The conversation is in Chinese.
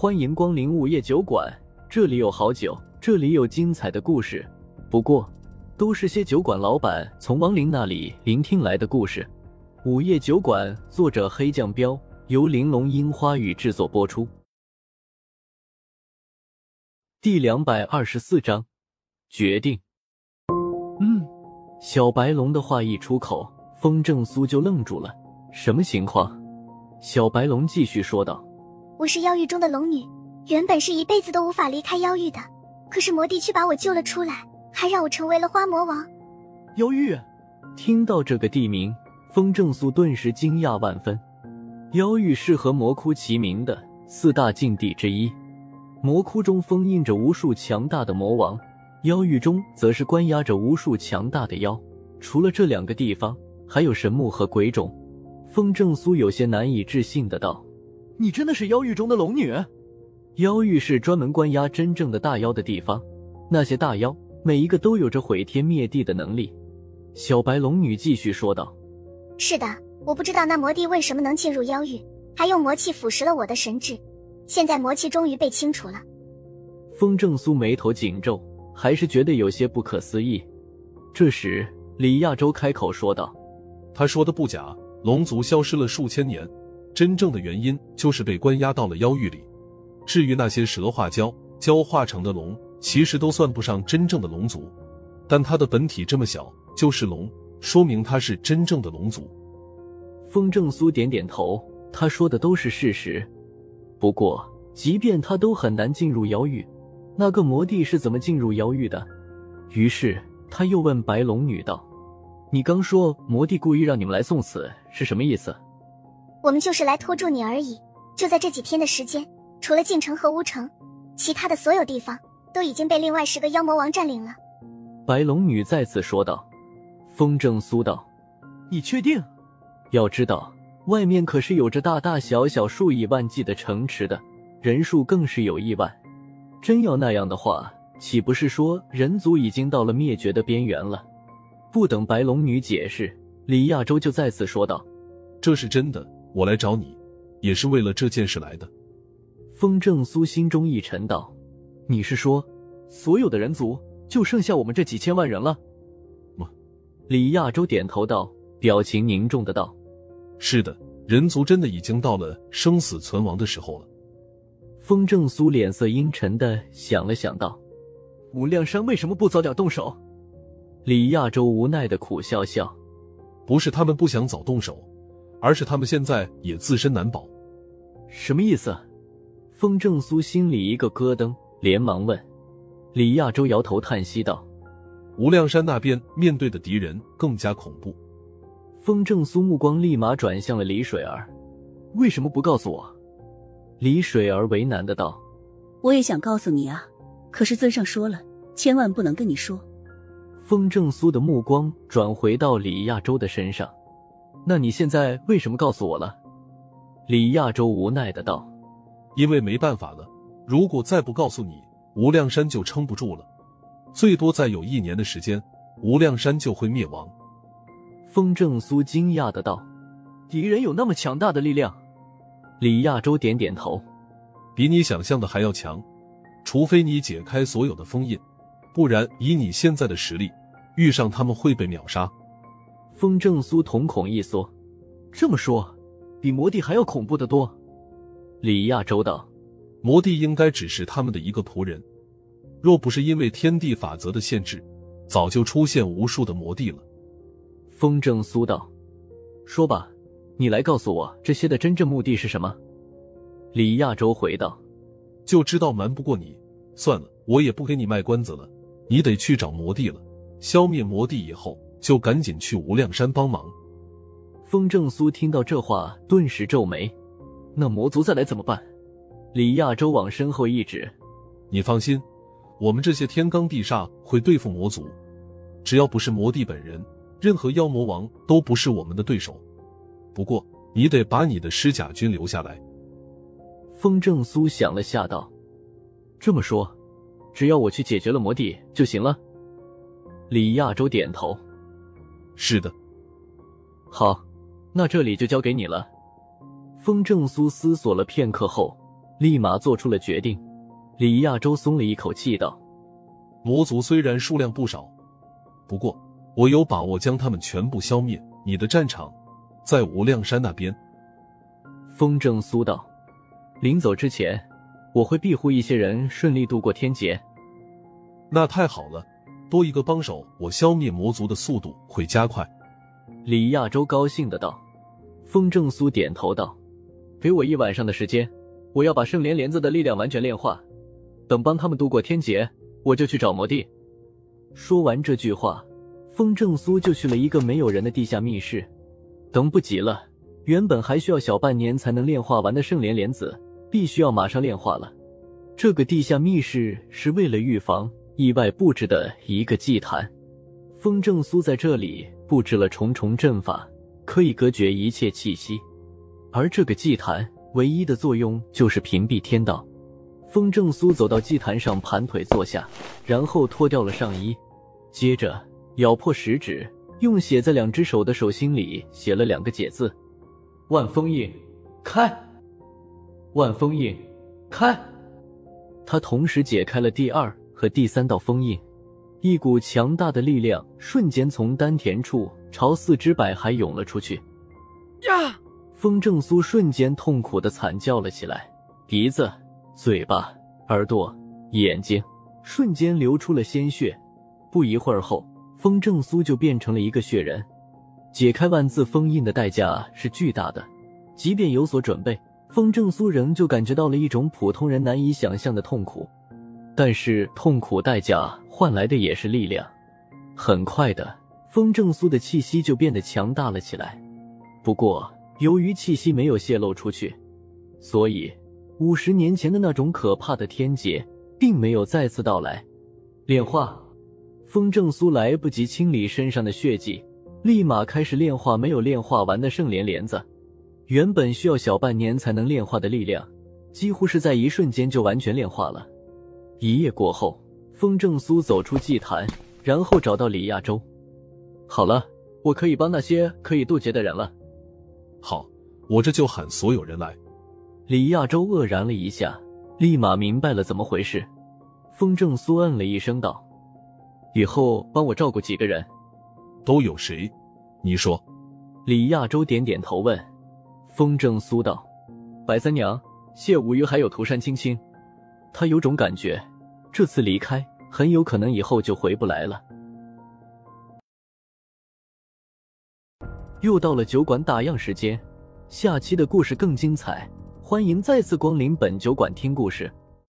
欢迎光临午夜酒馆，这里有好酒，这里有精彩的故事。不过，都是些酒馆老板从亡灵那里聆听来的故事。午夜酒馆，作者黑酱标，由玲珑樱花雨制作播出。第两百二十四章，决定。嗯，小白龙的话一出口，风正苏就愣住了。什么情况？小白龙继续说道：“我是妖域中的龙女，原本是一辈子都无法离开妖域的，可是魔帝却把我救了出来，还让我成为了花魔王。”妖域，听到这个地名，风正苏顿时惊讶万分。妖域是和魔窟齐名的四大禁地之一，魔窟中封印着无数强大的魔王，妖域中则是关押着无数强大的妖。除了这两个地方，还有神木和鬼冢。风正苏有些难以置信的道：“你真的是妖域中的龙女？妖域是专门关押真正的大妖的地方，那些大妖每一个都有着毁天灭地的能力。”小白龙女继续说道：“是的，我不知道那魔帝为什么能进入妖域，还用魔气腐蚀了我的神智。现在魔气终于被清除了。”风正苏眉头紧皱，还是觉得有些不可思议。这时，李亚洲开口说道：“他说的不假。”龙族消失了数千年，真正的原因就是被关押到了妖域里。至于那些蛇化蛟、蛟化成的龙，其实都算不上真正的龙族，但它的本体这么小，就是龙，说明它是真正的龙族。风正苏点点头，他说的都是事实。不过，即便他都很难进入妖域，那个魔帝是怎么进入妖域的？于是他又问白龙女道。你刚说魔帝故意让你们来送死是什么意思？我们就是来拖住你而已。就在这几天的时间，除了晋城和乌城，其他的所有地方都已经被另外十个妖魔王占领了。白龙女再次说道。风正苏道：“你确定？要知道，外面可是有着大大小小数以万计的城池的，人数更是有亿万。真要那样的话，岂不是说人族已经到了灭绝的边缘了？”不等白龙女解释，李亚洲就再次说道：“这是真的，我来找你，也是为了这件事来的。”风正苏心中一沉，道：“你是说，所有的人族就剩下我们这几千万人了？”吗？李亚洲点头道，表情凝重的道：“是的，人族真的已经到了生死存亡的时候了。”风正苏脸色阴沉的想了想，道：“无量山为什么不早点动手？”李亚洲无奈的苦笑笑：“不是他们不想早动手，而是他们现在也自身难保。”什么意思？风正苏心里一个咯噔，连忙问。李亚洲摇头叹息道：“无量山那边面对的敌人更加恐怖。”风正苏目光立马转向了李水儿：“为什么不告诉我？”李水儿为难的道：“我也想告诉你啊，可是尊上说了，千万不能跟你说。”风正苏的目光转回到李亚洲的身上，那你现在为什么告诉我了？李亚洲无奈的道：“因为没办法了，如果再不告诉你，无量山就撑不住了，最多再有一年的时间，无量山就会灭亡。”风正苏惊讶的道：“敌人有那么强大的力量？”李亚洲点点头：“比你想象的还要强，除非你解开所有的封印，不然以你现在的实力。”遇上他们会被秒杀。风正苏瞳孔一缩，这么说，比魔帝还要恐怖的多。李亚洲道：“魔帝应该只是他们的一个仆人，若不是因为天地法则的限制，早就出现无数的魔帝了。”风正苏道：“说吧，你来告诉我这些的真正目的是什么？”李亚洲回道：“就知道瞒不过你，算了，我也不给你卖关子了，你得去找魔帝了。”消灭魔帝以后，就赶紧去无量山帮忙。风正苏听到这话，顿时皱眉。那魔族再来怎么办？李亚洲往身后一指：“你放心，我们这些天罡地煞会对付魔族。只要不是魔帝本人，任何妖魔王都不是我们的对手。不过，你得把你的尸甲军留下来。”风正苏想了下，道：“这么说，只要我去解决了魔帝就行了。”李亚洲点头：“是的，好，那这里就交给你了。”风正苏思索了片刻后，立马做出了决定。李亚洲松了一口气，道：“魔族虽然数量不少，不过我有把握将他们全部消灭。你的战场在无量山那边。”风正苏道：“临走之前，我会庇护一些人顺利度过天劫。”那太好了，多一个帮手，我消灭魔族的速度会加快。李亚洲高兴的道。风正苏点头道：“给我一晚上的时间，我要把圣莲莲子的力量完全炼化。等帮他们度过天劫，我就去找魔帝。”说完这句话，风正苏就去了一个没有人的地下密室。等不及了，原本还需要小半年才能炼化完的圣莲莲子，必须要马上炼化了。这个地下密室是为了预防意外布置的一个祭坛。风正苏在这里布置了重重阵法。可以隔绝一切气息，而这个祭坛唯一的作用就是屏蔽天道。风正苏走到祭坛上，盘腿坐下，然后脱掉了上衣，接着咬破食指，用写在两只手的手心里写了两个解字：“万封印，开！”万封印，开！他同时解开了第二和第三道封印。一股强大的力量瞬间从丹田处朝四肢百骸涌了出去。呀！风正苏瞬间痛苦的惨叫了起来，鼻子、嘴巴、耳朵、眼睛瞬间流出了鲜血。不一会儿后，风正苏就变成了一个血人。解开万字封印的代价是巨大的，即便有所准备，风正苏仍旧感觉到了一种普通人难以想象的痛苦。但是痛苦代价换来的也是力量。很快的，风正苏的气息就变得强大了起来。不过，由于气息没有泄露出去，所以五十年前的那种可怕的天劫并没有再次到来。炼化，风正苏来不及清理身上的血迹，立马开始炼化没有炼化完的圣莲莲子。原本需要小半年才能炼化的力量，几乎是在一瞬间就完全炼化了。一夜过后，风正苏走出祭坛，然后找到李亚洲。好了，我可以帮那些可以渡劫的人了。好，我这就喊所有人来。李亚洲愕然了一下，立马明白了怎么回事。风正苏嗯了一声，道：“以后帮我照顾几个人。”都有谁？你说。李亚洲点点头，问：“风正苏道，白三娘、谢无虞还有涂山青青。”他有种感觉。这次离开很有可能以后就回不来了。又到了酒馆打烊时间，下期的故事更精彩，欢迎再次光临本酒馆听故事。